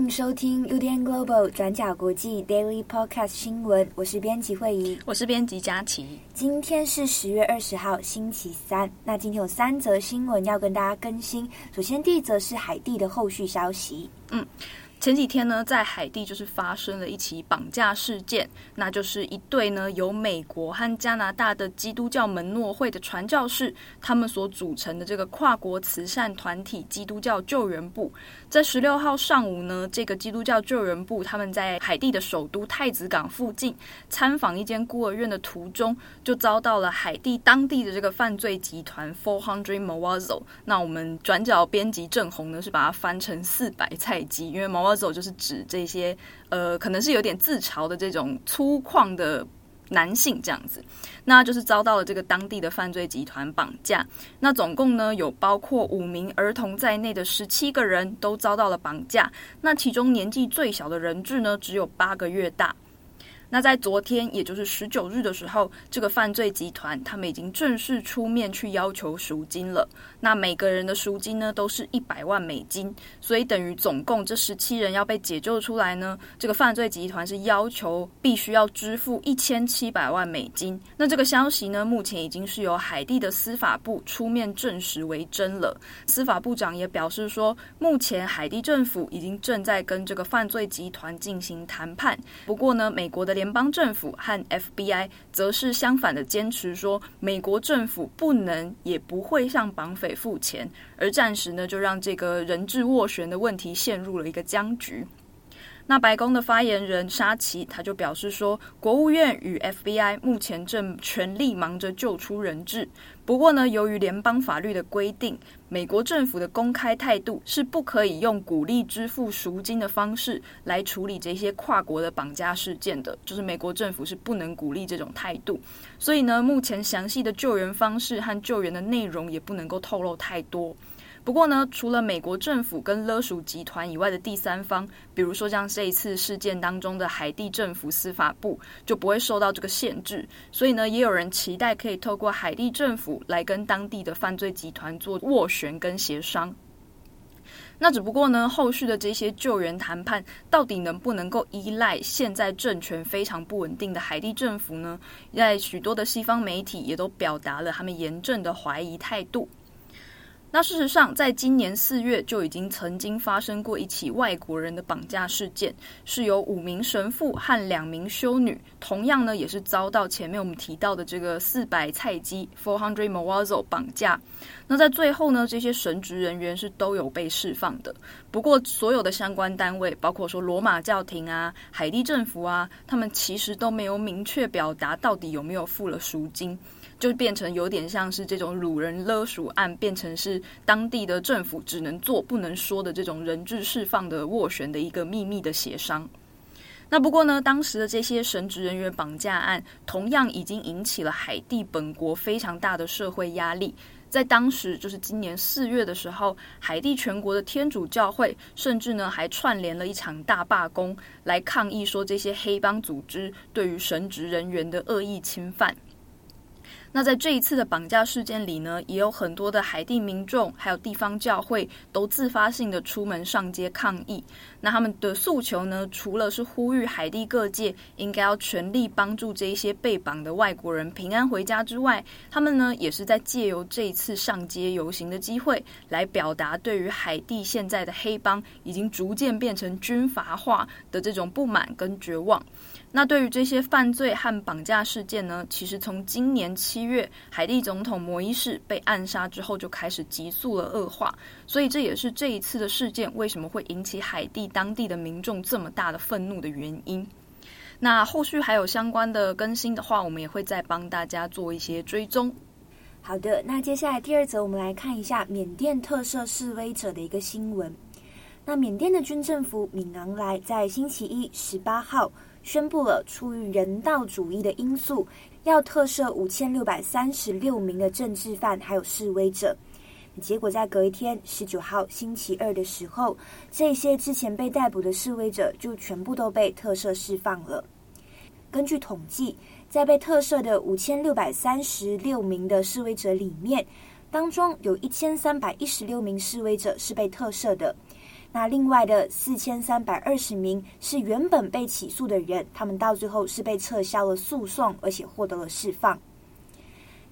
迎收听 UDN Global 转角国际 Daily Podcast 新闻，我是编辑惠仪，我是编辑佳琪。今天是十月二十号，星期三。那今天有三则新闻要跟大家更新。首先，第一则是海地的后续消息。嗯。前几天呢，在海地就是发生了一起绑架事件，那就是一对呢由美国和加拿大的基督教门诺会的传教士，他们所组成的这个跨国慈善团体基督教救援部，在十六号上午呢，这个基督教救援部他们在海地的首都太子港附近参访一间孤儿院的途中，就遭到了海地当地的这个犯罪集团 Four Hundred Mawozo。那我们转角编辑郑红呢是把它翻成四百菜鸡，因为毛。就是指这些呃，可能是有点自嘲的这种粗犷的男性这样子，那就是遭到了这个当地的犯罪集团绑架。那总共呢有包括五名儿童在内的十七个人都遭到了绑架。那其中年纪最小的人质呢只有八个月大。那在昨天，也就是十九日的时候，这个犯罪集团他们已经正式出面去要求赎金了。那每个人的赎金呢，都是一百万美金，所以等于总共这十七人要被解救出来呢，这个犯罪集团是要求必须要支付一千七百万美金。那这个消息呢，目前已经是由海地的司法部出面证实为真了。司法部长也表示说，目前海地政府已经正在跟这个犯罪集团进行谈判。不过呢，美国的。联邦政府和 FBI 则是相反的坚持说，美国政府不能也不会向绑匪付钱，而暂时呢就让这个人质斡旋的问题陷入了一个僵局。那白宫的发言人沙奇他就表示说，国务院与 FBI 目前正全力忙着救出人质。不过呢，由于联邦法律的规定，美国政府的公开态度是不可以用鼓励支付赎金的方式来处理这些跨国的绑架事件的，就是美国政府是不能鼓励这种态度。所以呢，目前详细的救援方式和救援的内容也不能够透露太多。不过呢，除了美国政府跟勒赎集团以外的第三方，比如说像这一次事件当中的海地政府司法部，就不会受到这个限制。所以呢，也有人期待可以透过海地政府来跟当地的犯罪集团做斡旋跟协商。那只不过呢，后续的这些救援谈判到底能不能够依赖现在政权非常不稳定的海地政府呢？在许多的西方媒体也都表达了他们严正的怀疑态度。那事实上，在今年四月就已经曾经发生过一起外国人的绑架事件，是由五名神父和两名修女，同样呢也是遭到前面我们提到的这个四百菜鸡 （Four Hundred Mawazo） 绑架。那在最后呢，这些神职人员是都有被释放的。不过，所有的相关单位，包括说罗马教廷啊、海地政府啊，他们其实都没有明确表达到底有没有付了赎金。就变成有点像是这种掳人勒赎案，变成是当地的政府只能做不能说的这种人质释放的斡旋的一个秘密的协商。那不过呢，当时的这些神职人员绑架案，同样已经引起了海地本国非常大的社会压力。在当时，就是今年四月的时候，海地全国的天主教会甚至呢还串联了一场大罢工，来抗议说这些黑帮组织对于神职人员的恶意侵犯。那在这一次的绑架事件里呢，也有很多的海地民众，还有地方教会都自发性的出门上街抗议。那他们的诉求呢，除了是呼吁海地各界应该要全力帮助这一些被绑的外国人平安回家之外，他们呢也是在借由这一次上街游行的机会，来表达对于海地现在的黑帮已经逐渐变成军阀化的这种不满跟绝望。那对于这些犯罪和绑架事件呢，其实从今年七月海地总统摩伊士被暗杀之后，就开始急速了恶化。所以这也是这一次的事件为什么会引起海地当地的民众这么大的愤怒的原因。那后续还有相关的更新的话，我们也会再帮大家做一些追踪。好的，那接下来第二则，我们来看一下缅甸特赦示威者的一个新闻。那缅甸的军政府敏昂莱在星期一十八号。宣布了出于人道主义的因素，要特赦五千六百三十六名的政治犯还有示威者。结果在隔一天，十九号星期二的时候，这些之前被逮捕的示威者就全部都被特赦释放了。根据统计，在被特赦的五千六百三十六名的示威者里面，当中有一千三百一十六名示威者是被特赦的。那另外的四千三百二十名是原本被起诉的人，他们到最后是被撤销了诉讼，而且获得了释放。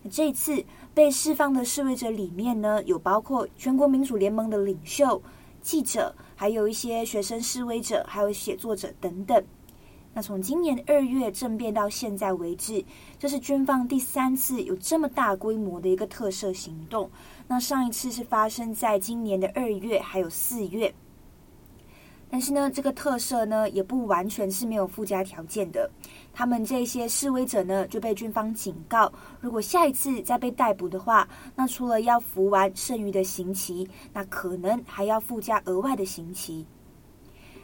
这次被释放的示威者里面呢，有包括全国民主联盟的领袖、记者，还有一些学生示威者，还有写作者等等。那从今年二月政变到现在为止，这是军方第三次有这么大规模的一个特赦行动。那上一次是发生在今年的二月，还有四月。但是呢，这个特赦呢，也不完全是没有附加条件的。他们这些示威者呢，就被军方警告，如果下一次再被逮捕的话，那除了要服完剩余的刑期，那可能还要附加额外的刑期。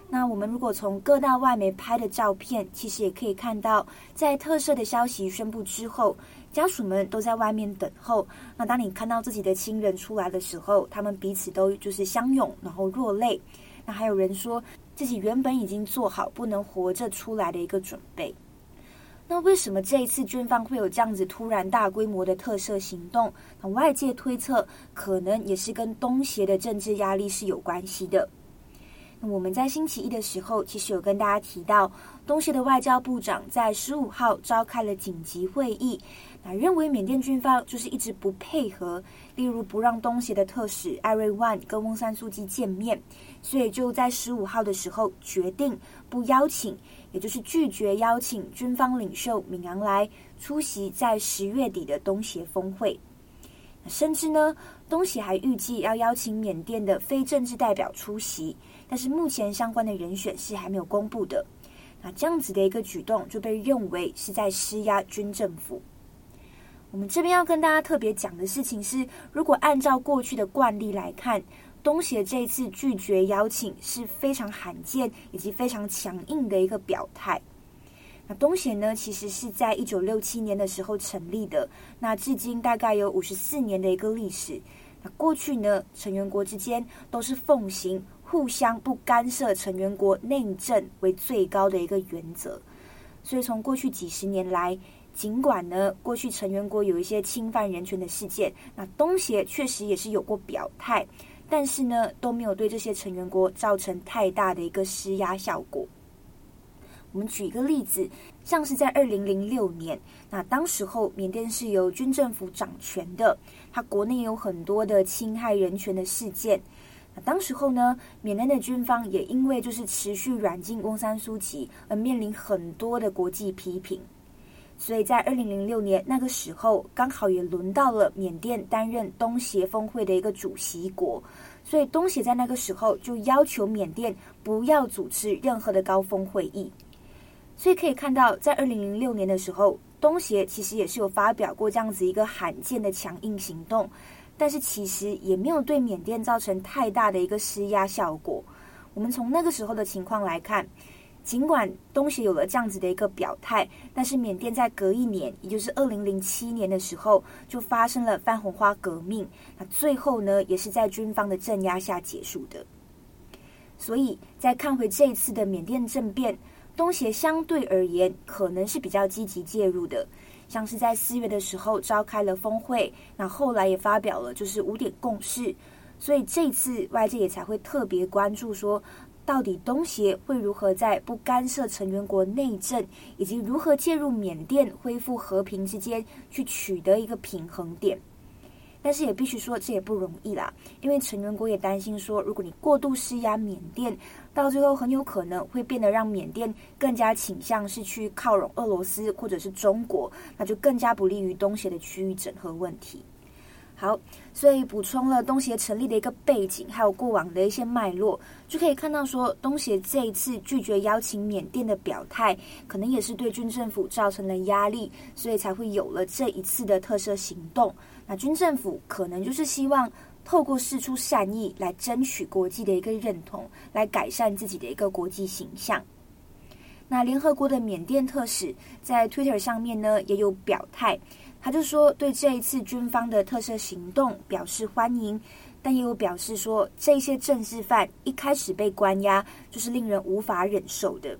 那我们如果从各大外媒拍的照片，其实也可以看到，在特赦的消息宣布之后，家属们都在外面等候。那当你看到自己的亲人出来的时候，他们彼此都就是相拥，然后落泪。那还有人说自己原本已经做好不能活着出来的一个准备。那为什么这一次军方会有这样子突然大规模的特赦行动？那外界推测，可能也是跟东协的政治压力是有关系的。那我们在星期一的时候，其实有跟大家提到，东协的外交部长在十五号召开了紧急会议。那认为缅甸军方就是一直不配合，例如不让东协的特使艾瑞万跟翁山书记见面，所以就在十五号的时候决定不邀请，也就是拒绝邀请军方领袖敏昂莱出席在十月底的东协峰会。甚至呢，东协还预计要邀请缅甸的非政治代表出席，但是目前相关的人选是还没有公布的。那这样子的一个举动就被认为是在施压军政府。我们这边要跟大家特别讲的事情是，如果按照过去的惯例来看，东协这次拒绝邀请是非常罕见以及非常强硬的一个表态。那东协呢，其实是在一九六七年的时候成立的，那至今大概有五十四年的一个历史。那过去呢，成员国之间都是奉行互相不干涉成员国内政为最高的一个原则，所以从过去几十年来。尽管呢，过去成员国有一些侵犯人权的事件，那东协确实也是有过表态，但是呢，都没有对这些成员国造成太大的一个施压效果。我们举一个例子，像是在二零零六年，那当时候缅甸是由军政府掌权的，它国内有很多的侵害人权的事件。那当时候呢，缅甸的军方也因为就是持续软禁翁山苏姬而面临很多的国际批评。所以在二零零六年那个时候，刚好也轮到了缅甸担任东协峰会的一个主席国，所以东协在那个时候就要求缅甸不要组织任何的高峰会议。所以可以看到，在二零零六年的时候，东协其实也是有发表过这样子一个罕见的强硬行动，但是其实也没有对缅甸造成太大的一个施压效果。我们从那个时候的情况来看。尽管东协有了这样子的一个表态，但是缅甸在隔一年，也就是二零零七年的时候，就发生了番红花革命。那最后呢，也是在军方的镇压下结束的。所以，再看回这一次的缅甸政变，东协相对而言可能是比较积极介入的，像是在四月的时候召开了峰会，那后来也发表了就是五点共识。所以这次外界也才会特别关注说。到底东协会如何在不干涉成员国内政，以及如何介入缅甸恢复和平之间去取得一个平衡点？但是也必须说，这也不容易啦，因为成员国也担心说，如果你过度施压缅甸，到最后很有可能会变得让缅甸更加倾向是去靠拢俄罗斯或者是中国，那就更加不利于东协的区域整合问题。好，所以补充了东协成立的一个背景，还有过往的一些脉络，就可以看到说，东协这一次拒绝邀请缅甸的表态，可能也是对军政府造成了压力，所以才会有了这一次的特赦行动。那军政府可能就是希望透过释出善意来争取国际的一个认同，来改善自己的一个国际形象。那联合国的缅甸特使在 Twitter 上面呢也有表态，他就说对这一次军方的特赦行动表示欢迎，但也有表示说这些政治犯一开始被关押就是令人无法忍受的。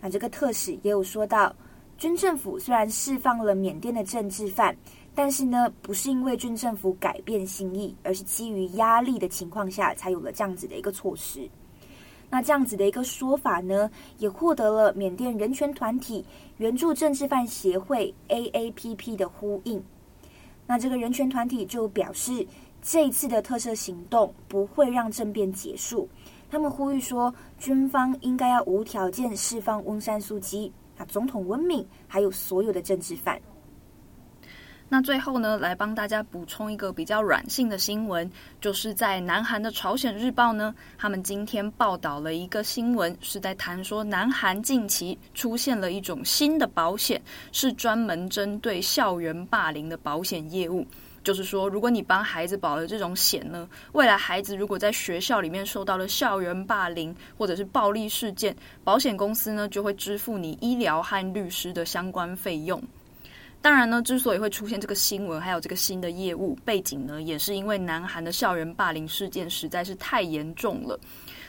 那这个特使也有说到，军政府虽然释放了缅甸的政治犯，但是呢不是因为军政府改变心意，而是基于压力的情况下才有了这样子的一个措施。那这样子的一个说法呢，也获得了缅甸人权团体援助政治犯协会 AAPP 的呼应。那这个人权团体就表示，这一次的特赦行动不会让政变结束。他们呼吁说，军方应该要无条件释放翁山苏姬、啊总统温敏，还有所有的政治犯。那最后呢，来帮大家补充一个比较软性的新闻，就是在南韩的《朝鲜日报》呢，他们今天报道了一个新闻，是在谈说南韩近期出现了一种新的保险，是专门针对校园霸凌的保险业务。就是说，如果你帮孩子保了这种险呢，未来孩子如果在学校里面受到了校园霸凌或者是暴力事件，保险公司呢就会支付你医疗和律师的相关费用。当然呢，之所以会出现这个新闻，还有这个新的业务背景呢，也是因为南韩的校园霸凌事件实在是太严重了。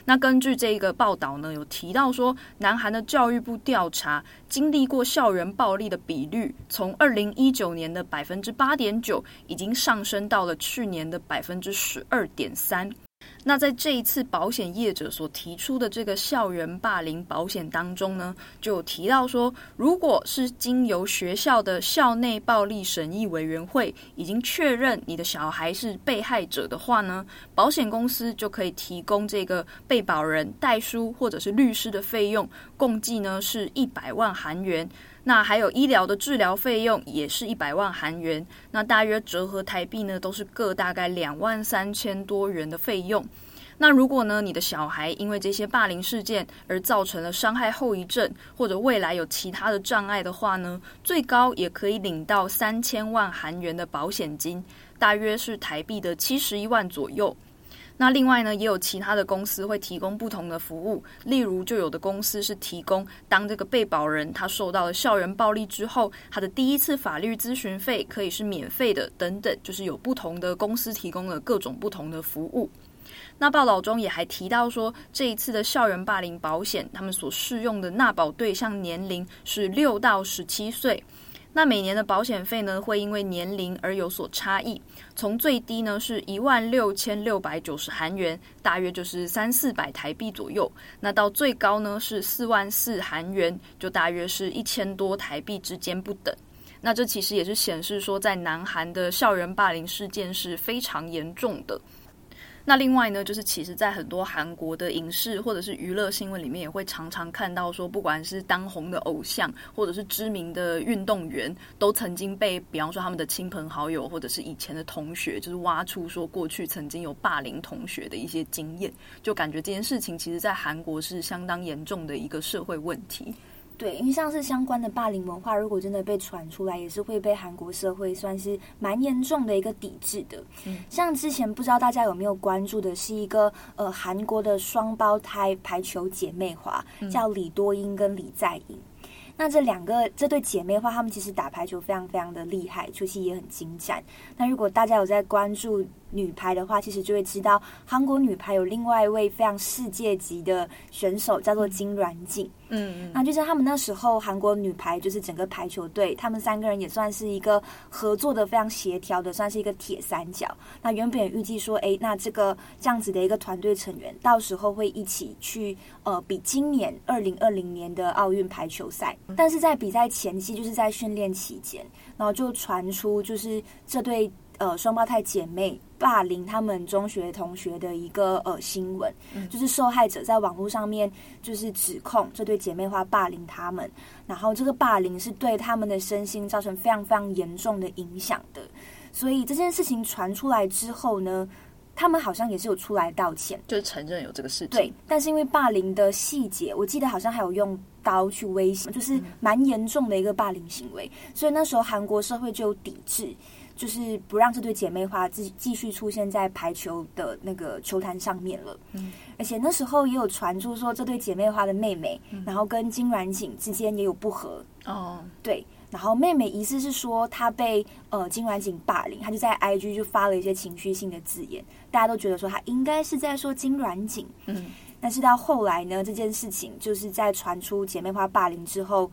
那根据这个报道呢，有提到说，南韩的教育部调查，经历过校园暴力的比率，从二零一九年的百分之八点九，已经上升到了去年的百分之十二点三。那在这一次保险业者所提出的这个校园霸凌保险当中呢，就提到说，如果是经由学校的校内暴力审议委员会已经确认你的小孩是被害者的话呢，保险公司就可以提供这个被保人代书或者是律师的费用，共计呢是一百万韩元。那还有医疗的治疗费用也是一百万韩元，那大约折合台币呢，都是各大概两万三千多元的费用。那如果呢，你的小孩因为这些霸凌事件而造成了伤害后遗症，或者未来有其他的障碍的话呢，最高也可以领到三千万韩元的保险金，大约是台币的七十一万左右。那另外呢，也有其他的公司会提供不同的服务，例如就有的公司是提供当这个被保人他受到了校园暴力之后，他的第一次法律咨询费可以是免费的等等，就是有不同的公司提供了各种不同的服务。那报道中也还提到说，这一次的校园霸凌保险，他们所适用的纳保对象年龄是六到十七岁。那每年的保险费呢，会因为年龄而有所差异。从最低呢是一万六千六百九十韩元，大约就是三四百台币左右。那到最高呢是四万四韩元，就大约是一千多台币之间不等。那这其实也是显示说，在南韩的校园霸凌事件是非常严重的。那另外呢，就是其实，在很多韩国的影视或者是娱乐新闻里面，也会常常看到说，不管是当红的偶像，或者是知名的运动员，都曾经被，比方说他们的亲朋好友，或者是以前的同学，就是挖出说过去曾经有霸凌同学的一些经验，就感觉这件事情其实，在韩国是相当严重的一个社会问题。对，因为像是相关的霸凌文化，如果真的被传出来，也是会被韩国社会算是蛮严重的一个抵制的。嗯，像之前不知道大家有没有关注的，是一个呃韩国的双胞胎排球姐妹花，叫李多英跟李在英。那这两个这对姐妹花，她们其实打排球非常非常的厉害，球技也很精湛。那如果大家有在关注女排的话，其实就会知道韩国女排有另外一位非常世界级的选手，叫做金软景。嗯，那就是他们那时候韩国女排就是整个排球队，他们三个人也算是一个合作的非常协调的，算是一个铁三角。那原本也预计说，哎，那这个这样子的一个团队成员，到时候会一起去呃比今年二零二零年的奥运排球赛。但是在比赛前期，就是在训练期间，然后就传出就是这对呃双胞胎姐妹。霸凌他们中学同学的一个呃新闻，就是受害者在网络上面就是指控这对姐妹花霸凌他们，然后这个霸凌是对他们的身心造成非常非常严重的影响的。所以这件事情传出来之后呢，他们好像也是有出来道歉，就是承认有这个事情。对，但是因为霸凌的细节，我记得好像还有用刀去威胁，就是蛮严重的一个霸凌行为，所以那时候韩国社会就有抵制。就是不让这对姐妹花继继续出现在排球的那个球坛上面了。嗯，而且那时候也有传出说，这对姐妹花的妹妹，嗯、然后跟金软景之间也有不和。哦，对，然后妹妹疑似是说她被呃金软景霸凌，她就在 IG 就发了一些情绪性的字眼，大家都觉得说她应该是在说金软景。嗯，但是到后来呢，这件事情就是在传出姐妹花霸凌之后。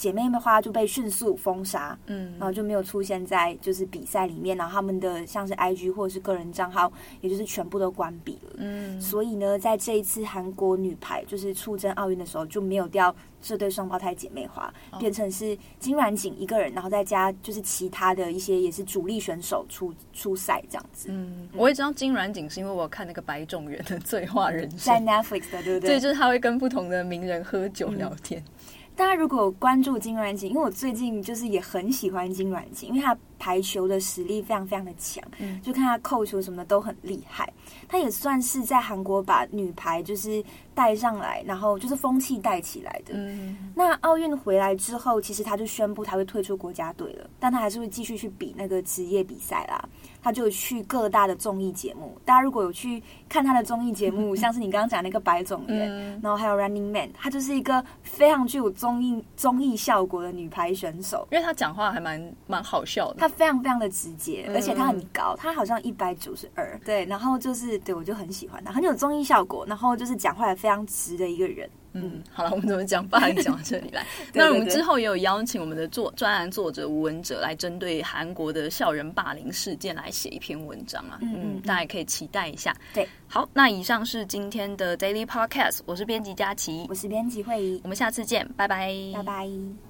姐妹花就被迅速封杀，嗯，然后就没有出现在就是比赛里面，然后他们的像是 IG 或者是个人账号，也就是全部都关闭了，嗯，所以呢，在这一次韩国女排就是出征奥运的时候，就没有掉这对双胞胎姐妹花，哦、变成是金软景一个人，然后再加就是其他的一些也是主力选手出出赛这样子，嗯，我也知道金软景是因为我看那个白种元的醉话人生，在 Netflix 的对不对？对，就是他会跟不同的名人喝酒聊天。嗯大家如果关注金软景，因为我最近就是也很喜欢金软景，因为它排球的实力非常非常的强，嗯，就看他扣球什么的都很厉害。他也算是在韩国把女排就是带上来，然后就是风气带起来的。嗯，那奥运回来之后，其实他就宣布他会退出国家队了，但他还是会继续去比那个职业比赛啦。他就去各大的综艺节目，大家如果有去看他的综艺节目，像是你刚刚讲那个白种人，嗯、然后还有 Running Man，他就是一个非常具有综艺综艺效果的女排选手，因为他讲话还蛮蛮好笑的，他非常非常的直接，而且他很高，他好像一百九十二，对，然后就是对我就很喜欢他，很有综艺效果，然后就是讲话也非常直的一个人。嗯，好了，我们怎么讲？霸凌讲到这里来。那我们之后也有邀请我们的作专栏作者吴文哲来针对韩国的校园霸凌事件来写一篇文章啊。嗯，嗯，大家也可以期待一下。对，好，那以上是今天的 Daily Podcast，我是编辑佳琪，我是编辑慧仪，我们下次见，拜拜，拜拜。